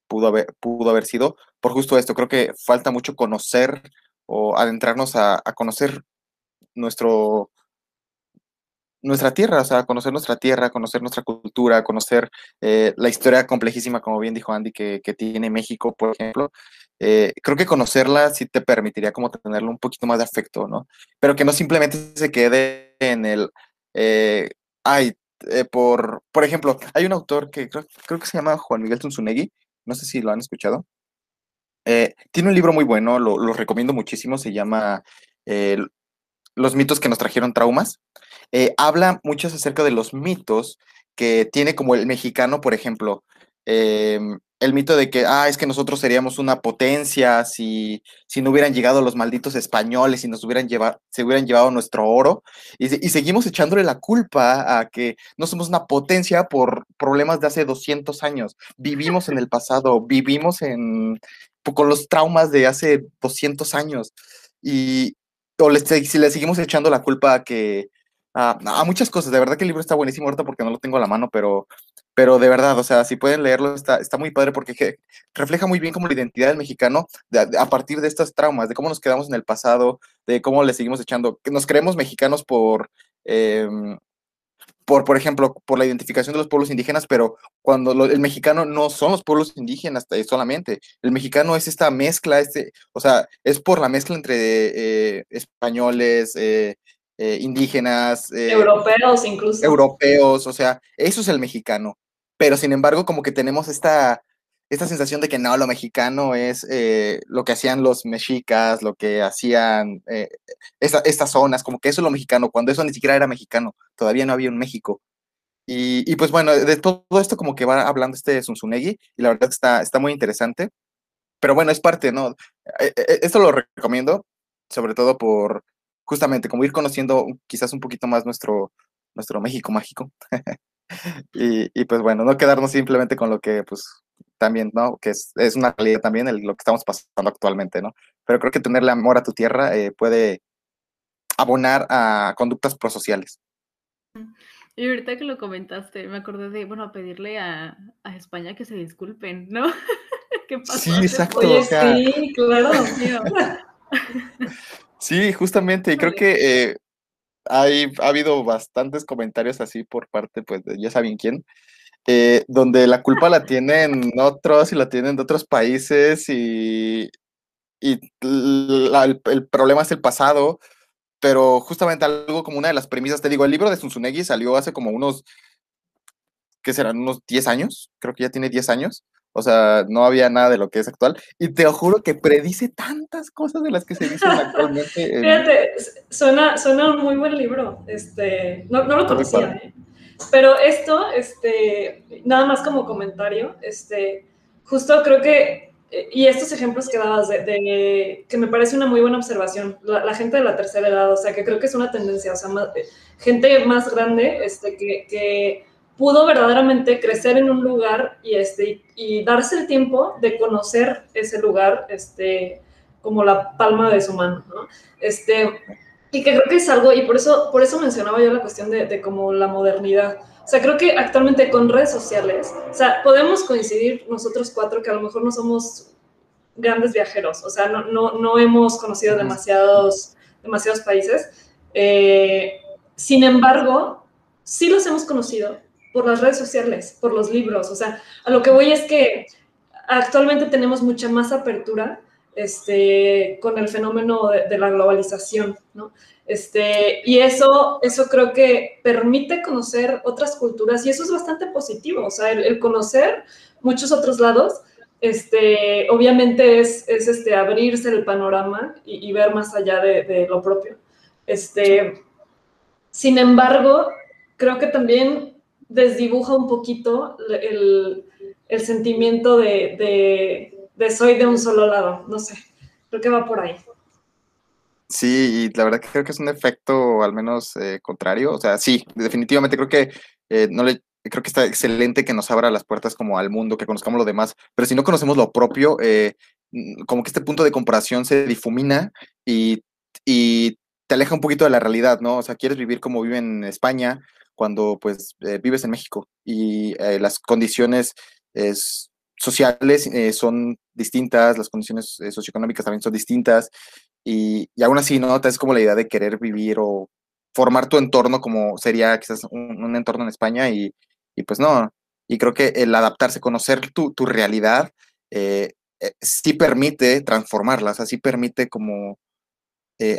pudo haber, pudo haber sido, por justo esto. Creo que falta mucho conocer o adentrarnos a, conocer nuestro, nuestra tierra, o sea, conocer nuestra tierra, conocer nuestra cultura, conocer eh, la historia complejísima, como bien dijo Andy, que, tiene México, por ejemplo. Eh, creo que conocerla sí te permitiría como tenerle un poquito más de afecto, ¿no? Pero que no simplemente se quede en el, eh, ay, por, por ejemplo, hay un autor que creo, creo que se llama Juan Miguel Tunzunegui, no sé si lo han escuchado. Eh, tiene un libro muy bueno, lo, lo recomiendo muchísimo, se llama eh, Los mitos que nos trajeron traumas. Eh, habla mucho acerca de los mitos que tiene como el mexicano, por ejemplo. Em, el mito de que, ah, es que nosotros seríamos una potencia si, si no hubieran llegado los malditos españoles y nos hubieran llevado, se hubieran llevado nuestro oro. Y, y, seguimos echándole la culpa a que no somos una potencia por problemas de hace 200 años. Vivimos en el pasado, vivimos en, con los traumas de hace 200 años. Y o si le seguimos echando la culpa a que, a, muchas cosas, de verdad que el libro está buenísimo ahorita porque no lo tengo a la mano, pero pero de verdad, o sea, si pueden leerlo, está, está muy padre porque refleja muy bien como la identidad del mexicano a partir de estas traumas, de cómo nos quedamos en el pasado, de cómo le seguimos echando, nos creemos mexicanos por, eh, por, por ejemplo, por la identificación de los pueblos indígenas, pero cuando lo, el mexicano no son los pueblos indígenas solamente, el mexicano es esta mezcla, este, o sea, es por la mezcla entre eh, españoles, eh, eh, indígenas, eh, europeos incluso. Europeos, o sea, eso es el mexicano pero sin embargo como que tenemos esta, esta sensación de que no, lo mexicano es eh, lo que hacían los mexicas, lo que hacían eh, esta, estas zonas, como que eso es lo mexicano, cuando eso ni siquiera era mexicano, todavía no había un México. Y, y pues bueno, de todo esto como que va hablando este Zunzunegui, y la verdad está, está muy interesante, pero bueno, es parte, ¿no? Eh, esto lo recomiendo, sobre todo por justamente como ir conociendo quizás un poquito más nuestro, nuestro México mágico. y, y, pues bueno, no quedarnos simplemente con lo que pues también, ¿no? Que es, es una realidad también el, lo que estamos pasando actualmente, ¿no? Pero creo que tenerle amor a tu tierra eh, puede abonar a conductas prosociales. Y ahorita que lo comentaste, me acordé de, bueno, pedirle a, a España que se disculpen, ¿no? ¿Qué pasó? Sí, exacto. Oye, o sea... Sí, claro. sí, justamente, y creo que eh, hay, ha habido bastantes comentarios así por parte, pues, de ya saben quién, eh, donde la culpa la tienen otros y la tienen de otros países y, y el, el, problema es el pasado, pero justamente algo como una de las premisas, te digo, el libro de Zunzunegui salió hace como unos, ¿qué serán? Unos 10 años, creo que ya tiene 10 años, o sea, no había nada de lo que es actual. Y te juro que predice tantas cosas de las que se dicen actualmente. Fíjate, suena, suena un muy buen libro. Este, no, no lo conocía, ¿eh? Pero esto, este, nada más como comentario, este, justo creo que, y estos ejemplos que dabas de, que me parece una muy buena observación, la, gente de la tercera edad, o sea, que creo que es una tendencia, o sea, gente más grande, este, que, que pudo verdaderamente crecer en un lugar y, este, y darse el tiempo de conocer ese lugar este, como la palma de su mano, ¿no? Este, y que creo que es algo, y por eso, por eso mencionaba yo la cuestión de, de como la modernidad. O sea, creo que actualmente con redes sociales, o sea, podemos coincidir nosotros cuatro que a lo mejor no somos grandes viajeros, o sea, no, no, no hemos conocido demasiados, demasiados países. Eh, sin embargo, sí los hemos conocido por las redes sociales, por los libros. O sea, a lo que voy es que actualmente tenemos mucha más apertura este, con el fenómeno de, la globalización. Este, y eso, creo que permite conocer otras culturas y eso es bastante positivo, o sea, el, conocer muchos otros lados, este, obviamente es, abrirse el panorama y, ver más allá de, lo propio. Sin embargo, creo que también desdibuja un poquito el, sentimiento de, de, soy de un solo lado. No sé, creo que va por ahí. Sí, y la verdad que creo que es un efecto al menos eh, contrario. O sea, sí, definitivamente creo que eh, no le, creo que está excelente que nos abra las puertas como al mundo, que conozcamos lo demás, pero si no conocemos lo propio, eh, como que este punto de comparación se difumina y, y, te aleja un poquito de la realidad, ¿no? O sea, quieres vivir como viven en España cuando pues vives en México y las condiciones sociales eh, son distintas, las condiciones socioeconómicas también son distintas y, y, aún así, ¿no? Es como la idea de querer vivir o formar tu entorno como sería quizás un, entorno en España y, y, pues no, y creo que el adaptarse, conocer tu, tu realidad, sí permite transformarla, o sea, sí permite como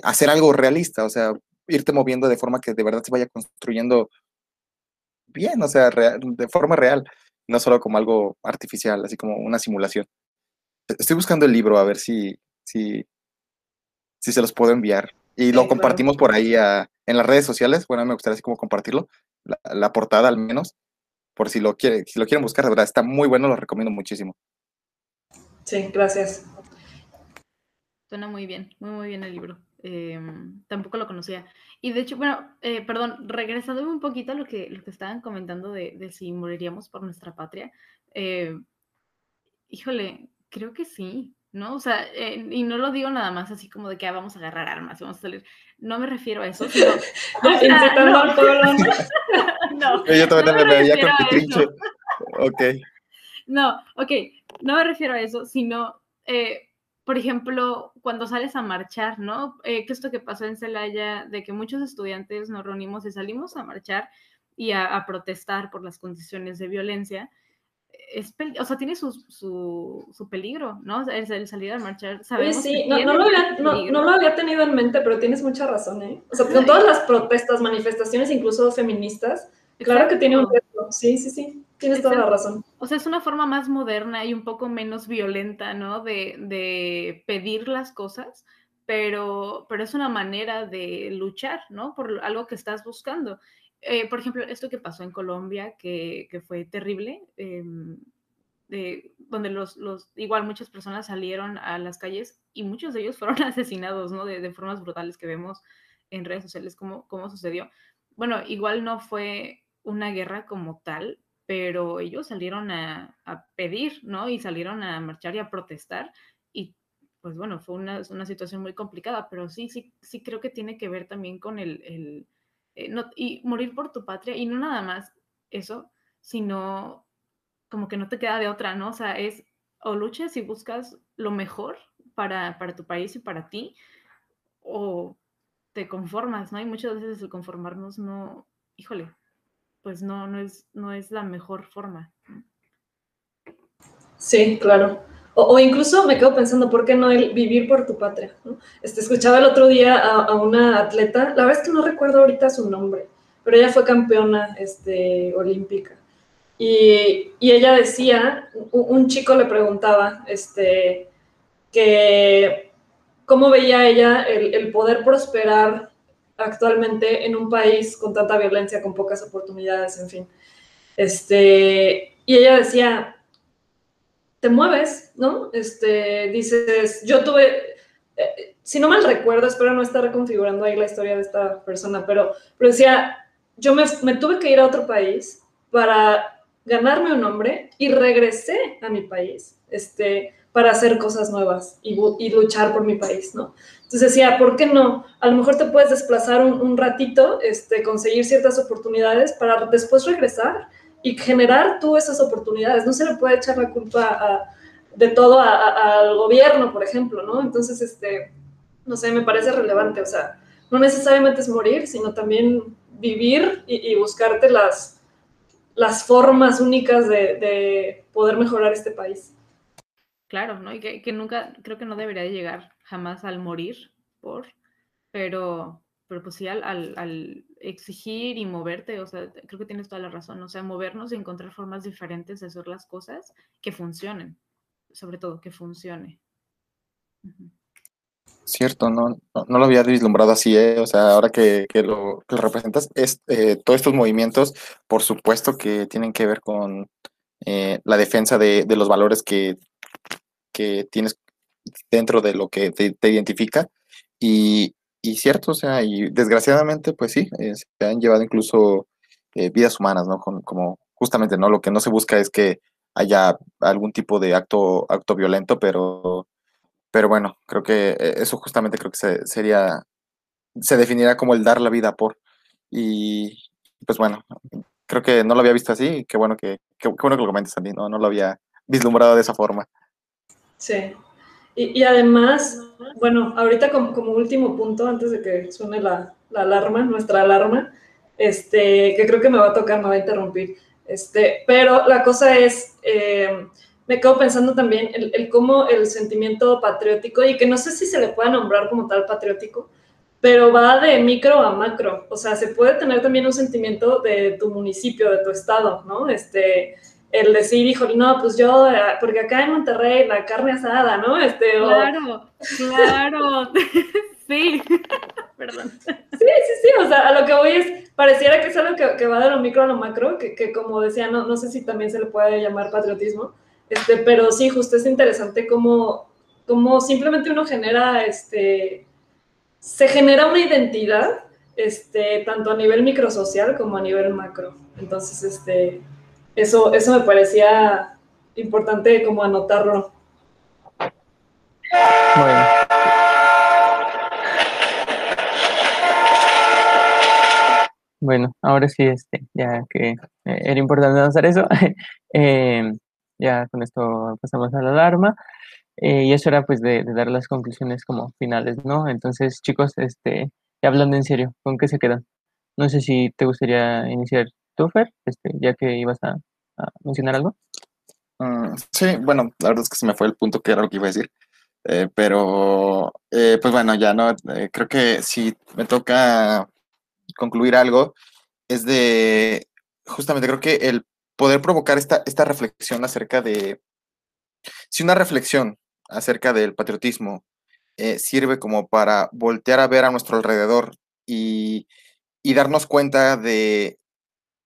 hacer algo realista, o sea, irte moviendo de forma que de verdad se vaya construyendo bien, o sea, de forma real, no solo como algo artificial, así como una simulación. E-, estoy buscando el libro a ver si, si, si se los puedo enviar. Y lo compartimos por ahí en las redes sociales. Bueno, me gustaría así como compartirlo, la, portada al menos, por si lo, quiere, si lo quieren buscar, de verdad, está muy bueno, lo recomiendo muchísimo. Sí, gracias. Suena muy bien, muy, muy bien el libro. Em, tampoco lo conocía. Y de hecho, bueno, eh, perdón, regresando un poquito a lo que, lo que estaban comentando de, si moriríamos por nuestra patria, eh, híjole, creo que sí, ¿no? O sea, eh, y no lo digo nada más así como de que ah, vamos a agarrar armas, vamos a salir. No me refiero a eso, sino. no, Yo también me, veía con trinche. Ok. No, ok, no me refiero a eso, sino por ejemplo, cuando sales a marchar, ¿no? Eh, que esto que pasó en Celaya, de que muchos estudiantes nos reunimos y salimos a marchar y a, protestar por las condiciones de violencia, es o sea, tiene su, su, peligro, ¿no? El, el, salir a marchar, sabemos sí, no, lo había, no, lo había, tenido en mente, pero tienes mucha razón, ¿eh? O sea, con todas las protestas, manifestaciones, incluso feministas, claro que tiene un sí, sí, sí. Tienes toda la razón. O sea, es una forma más moderna y un poco menos violenta, ¿no? De, pedir las cosas, pero, pero es una manera de luchar, ¿no? Por algo que estás buscando. Eh, por ejemplo, esto que pasó en Colombia, que, fue terrible, em, donde los, los, igual muchas personas salieron a las calles y muchos de ellos fueron asesinados, ¿no? De, formas brutales que vemos en redes sociales, cómo, cómo sucedió. Bueno, igual no fue una guerra como tal, pero ellos salieron a, pedir, ¿no? Y salieron a marchar y a protestar. Y pues bueno, fue una, una situación muy complicada, pero sí, sí, sí creo que tiene que ver también con el, el eh, no, y morir por tu patria, y no nada más eso, sino como que no te queda de otra, ¿no? O sea, es o luchas y buscas lo mejor para, para tu país y para ti, o te conformas, ¿no? Y muchas veces el conformarnos no, híjole, pues no, no es, no es la mejor forma. Sí, claro. O, incluso me quedo pensando, ¿por qué no vivir por tu patria? Este, escuchaba el otro día a, una atleta, la verdad es que no recuerdo ahorita su nombre, pero ella fue campeona este, olímpica. Y, y ella decía, un, chico le preguntaba, este, que cómo veía ella el, el, poder prosperar actualmente en un país con tanta violencia, con pocas oportunidades, en fin. Este, y ella decía, te mueves, ¿no? Este, dices, yo tuve, eh, si no mal recuerdo, espero no estar reconfigurando ahí la historia de esta persona, pero, pero decía, yo me, me tuve que ir a otro país para ganarme un nombre y regresé a mi país, este, para hacer cosas nuevas y, luchar por mi país, ¿no? Entonces decía, ¿por qué no? A lo mejor te puedes desplazar un, un ratito, este, conseguir ciertas oportunidades para después regresar y generar tú esas oportunidades. No se le puede echar la culpa de todo al gobierno, por ejemplo, ¿no? Entonces, este, no sé, me parece relevante, o sea, no necesariamente es morir, sino también vivir y, buscarte las formas únicas de, poder mejorar este país. Claro, ¿no? Y que, nunca, creo que no debería llegar jamás al morir, por, pero, pero pues sí al, al, exigir y moverte, o sea, creo que tienes toda la razón, o sea, movernos y encontrar formas diferentes de hacer las cosas que funcionen, sobre todo que funcione. Cierto, no, no, lo había vislumbrado así, ¿eh? o sea, ahora que, que, lo, representas, es, eh, todos estos movimientos, por supuesto que tienen que ver con eh, la defensa de, de, los valores que, que tienes dentro de lo que te, identifica y, y cierto, o sea, y desgraciadamente, pues sí, eh, se han llevado incluso eh, vidas humanas, ¿no? como justamente, ¿no? Lo que no se busca es que haya algún tipo de acto, acto violento, pero, pero bueno, creo que eh, eso justamente creo que se, sería, se definirá como el dar la vida por. Y pues bueno, creo que no lo había visto así, qué bueno que, qué, bueno que lo comentes, Andy, no, no lo había vislumbrado de esa forma. Sí, y, además, bueno, ahorita como, como, último punto, antes de que suene la, la, alarma, nuestra alarma, este, que creo que me va a tocar, me va a interrumpir, este, pero la cosa es, eh, me quedo pensando también el, el, cómo el sentimiento patriótico, y que no sé si se le puede nombrar como tal patriótico, pero va de micro a macro, o sea, se puede tener también un sentimiento de tu municipio, de tu estado, ¿no? Este, el decir, híjole, no, pues yo, eh, porque acá en Monterrey la carne asada, ¿no? Este, claro, claro, sí, perdón. Sí, sí, sí, o sea, a lo que voy es, pareciera que es algo que, va de lo micro a lo macro, que, que, como decía, no, no sé si también se le puede llamar patriotismo, este, pero sí, justo es interesante cómo, cómo simplemente uno genera, este, se genera una identidad, este, tanto a nivel microsocial como a nivel macro. Entonces, este, eso, eso me parecía importante como anotarlo. Bueno. Bueno, ahora sí, este, ya que eh, era importante hacer eso, eh, ya con esto pasamos a la alarma. Eh, y eso era pues de, dar las conclusiones como finales, ¿no? Entonces, chicos, este, hablando en serio, ¿con qué se quedan? No sé si te gustaría iniciar tú, este, ya que ibas a, mencionar algo. Mm, sí, bueno, la verdad es que se me fue el punto que era lo que iba a decir. Eh, pero, eh, pues bueno, ya no, eh, creo que si me toca concluir algo, es de, justamente creo que el poder provocar esta, esta reflexión acerca de, si una reflexión acerca del patriotismo sirve como para voltear a ver a nuestro alrededor y, y darnos cuenta de,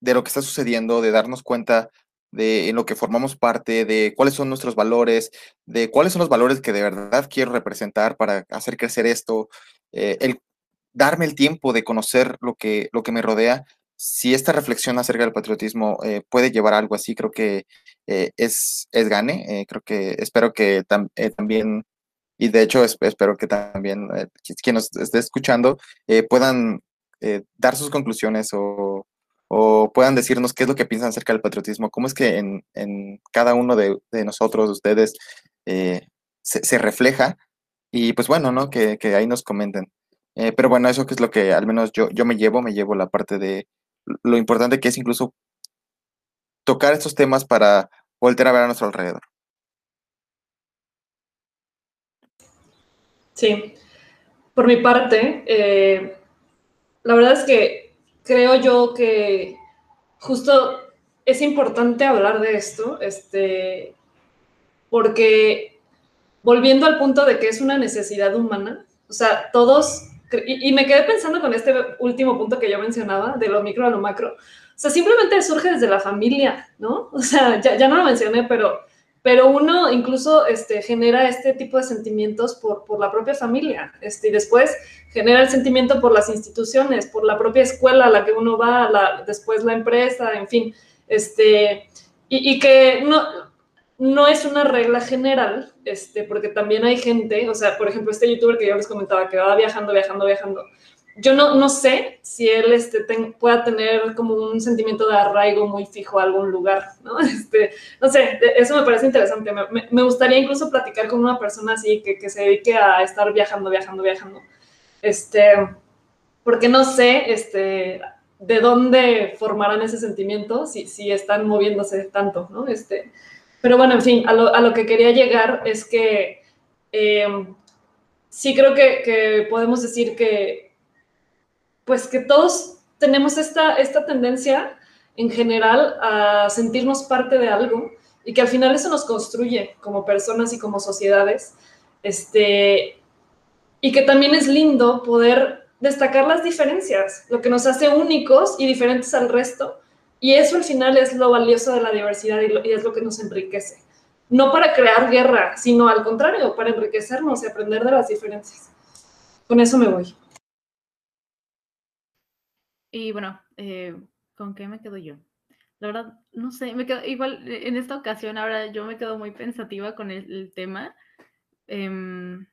de lo que está sucediendo, de darnos cuenta de en lo que formamos parte, de cuáles son nuestros valores, de cuáles son los valores que de verdad quiero representar para hacer crecer esto, eh, el darme el tiempo de conocer lo que, lo que me rodea. Si esta reflexión acerca del patriotismo eh, puede llevar a algo así, creo que eh, es, es gane. creo que espero que también, y de hecho espero que también quien nos esté escuchando puedan dar sus conclusiones o o puedan decirnos qué es lo que piensan acerca del patriotismo, cómo es que en, cada uno de, nosotros, ustedes, eh, se, refleja y pues bueno, ¿no? Que, ahí nos comenten. Eh, pero bueno, eso que es lo que al menos yo, yo me llevo, me llevo la parte de lo importante que es incluso tocar estos temas para volver a ver a nuestro alrededor. Sí, por mi parte, eh, la verdad es que creo yo que justo es importante hablar de esto, este, porque volviendo al punto de que es una necesidad humana, o sea, todos, y, me quedé pensando con este último punto que yo mencionaba, de lo micro a lo macro, o sea, simplemente surge desde la familia, ¿no? O sea, ya, no lo mencioné, pero, pero uno incluso este, genera este tipo de sentimientos por, por la propia familia, este, y después genera el sentimiento por las instituciones, por la propia escuela a la que uno va, después la empresa, en fin, este, y, y que no, no es una regla general, este, porque también hay gente, o sea, por ejemplo, este youtuber que yo les comentaba, que va viajando, viajando, viajando. Yo no, no sé si él este, pueda tener como un sentimiento de arraigo muy fijo a algún lugar, ¿no? Este, no sé, eso me parece interesante. Me, me, gustaría incluso platicar con una persona así que, que, se dedique a estar viajando, viajando, viajando. Este, porque no sé este, de dónde formarán ese sentimiento si, si están moviéndose tanto, ¿no? Este, pero bueno, en fin, a lo, que quería llegar es que em, sí creo que, podemos decir que, pues que todos tenemos esta, esta tendencia en general a sentirnos parte de algo y que al final eso nos construye como personas y como sociedades. Este, y que también es lindo poder destacar las diferencias, lo que nos hace únicos y diferentes al resto, y eso al final es lo valioso de la diversidad y, es lo que nos enriquece. No para crear guerra, sino al contrario, para enriquecernos y aprender de las diferencias. Con eso me voy. Y bueno, eh, ¿con qué me quedo yo? La verdad, no sé, me quedo igual en esta ocasión, ahora yo me quedo muy pensativa con el, tema. Em,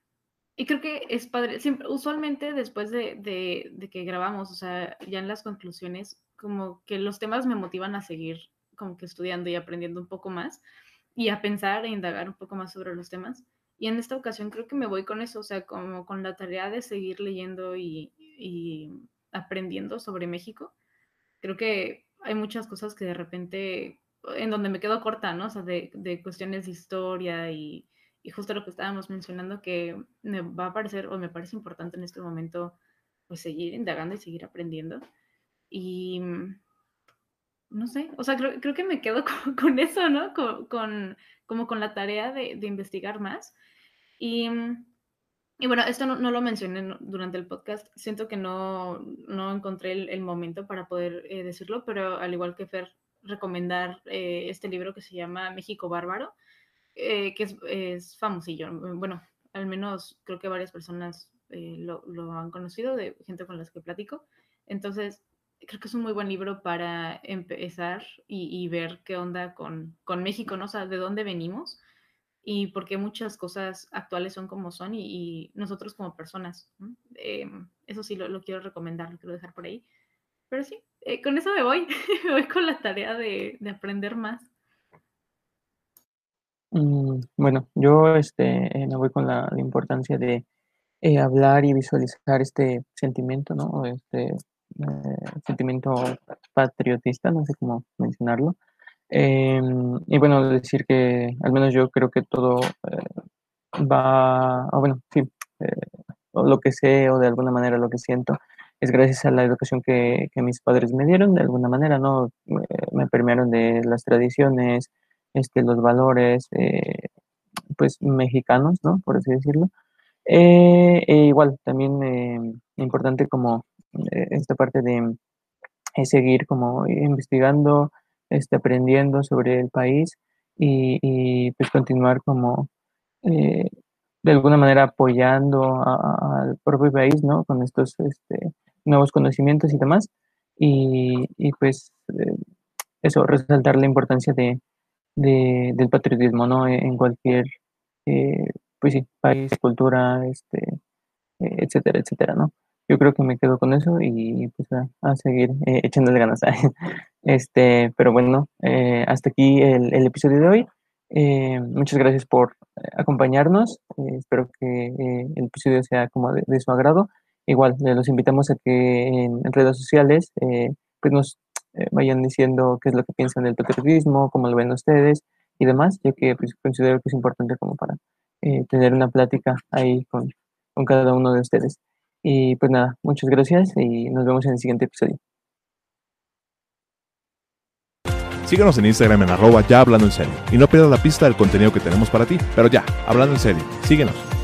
y creo que es padre, siempre, usualmente después de, de, que grabamos, o sea, ya en las conclusiones, como que los temas me motivan a seguir como que estudiando y aprendiendo un poco más y a pensar e indagar un poco más sobre los temas. Y en esta ocasión creo que me voy con eso, o sea, como con la tarea de seguir leyendo y, aprendiendo sobre México. Creo que hay muchas cosas que de repente, en donde me quedo corta, ¿no? O sea, de, de cuestiones de historia y, y, justo lo que estábamos mencionando, que me va a parecer, o me parece importante en este momento, pues seguir indagando y seguir aprendiendo. Y no sé, o sea, creo, creo que me quedo con, eso, ¿no? Con, como con la tarea de, investigar más. Y, y bueno, esto no, lo mencioné durante el podcast, siento que no, no encontré el, momento para poder eh, decirlo, pero al igual que Fer, recomendar eh, este libro que se llama México Bárbaro, eh, que es, es, famosillo. Bueno, al menos creo que varias personas lo, lo, han conocido, de gente con las que platico. Entonces, creo que es un muy buen libro para empezar y, ver qué onda con, con, México, ¿no? O sea, de dónde venimos y por qué muchas cosas actuales son como son y, nosotros como personas. Em, eso sí lo, quiero recomendar, lo quiero dejar por ahí. Pero sí, eh, con eso me voy, me voy con la tarea de, de aprender más. Mm, bueno, yo este, eh, me voy con la, importancia de eh, hablar y visualizar este sentimiento, ¿no? Este, eh, sentimiento patriotista, no sé cómo mencionarlo. Em, y bueno, decir que al menos yo creo que todo eh, va, o bueno, sí, eh, lo que sé o de alguna manera lo que siento es gracias a la educación que, que mis padres me dieron, de alguna manera, ¿no? me permearon de las tradiciones, este, los valores, pues, mexicanos, ¿no? Por así decirlo. e igual, también importante como eh, esta parte de seguir como investigando, este, aprendiendo sobre el país y, pues continuar como eh, de alguna manera apoyando al propio país, ¿no? Con estos este, nuevos conocimientos y demás. Y, pues eh, eso, resaltar la importancia de, del patriotismo, ¿no? En cualquier, pues sí, país, cultura, este, etcétera, etcétera, ¿no? Yo creo que me quedo con eso y pues a, seguir eh, echándole ganas. este, pero bueno, eh, hasta aquí el, episodio de hoy. Eh, muchas gracias por acompañarnos. espero que el episodio sea como de, su agrado igual, los invitamos a que en, redes sociales pues nos vayan diciendo qué es lo que piensan del patriotismo, cómo lo ven ustedes y demás, ya que pues, considero que es importante como para tener una plática ahí con, con cada uno de ustedes. Y pues nada, muchas gracias y nos vemos en el siguiente episodio. Síguenos en Instagram en arroba ya hablando en serio. Y no pierdas la pista del contenido que tenemos para ti. Pero ya, hablando en serio, síguenos.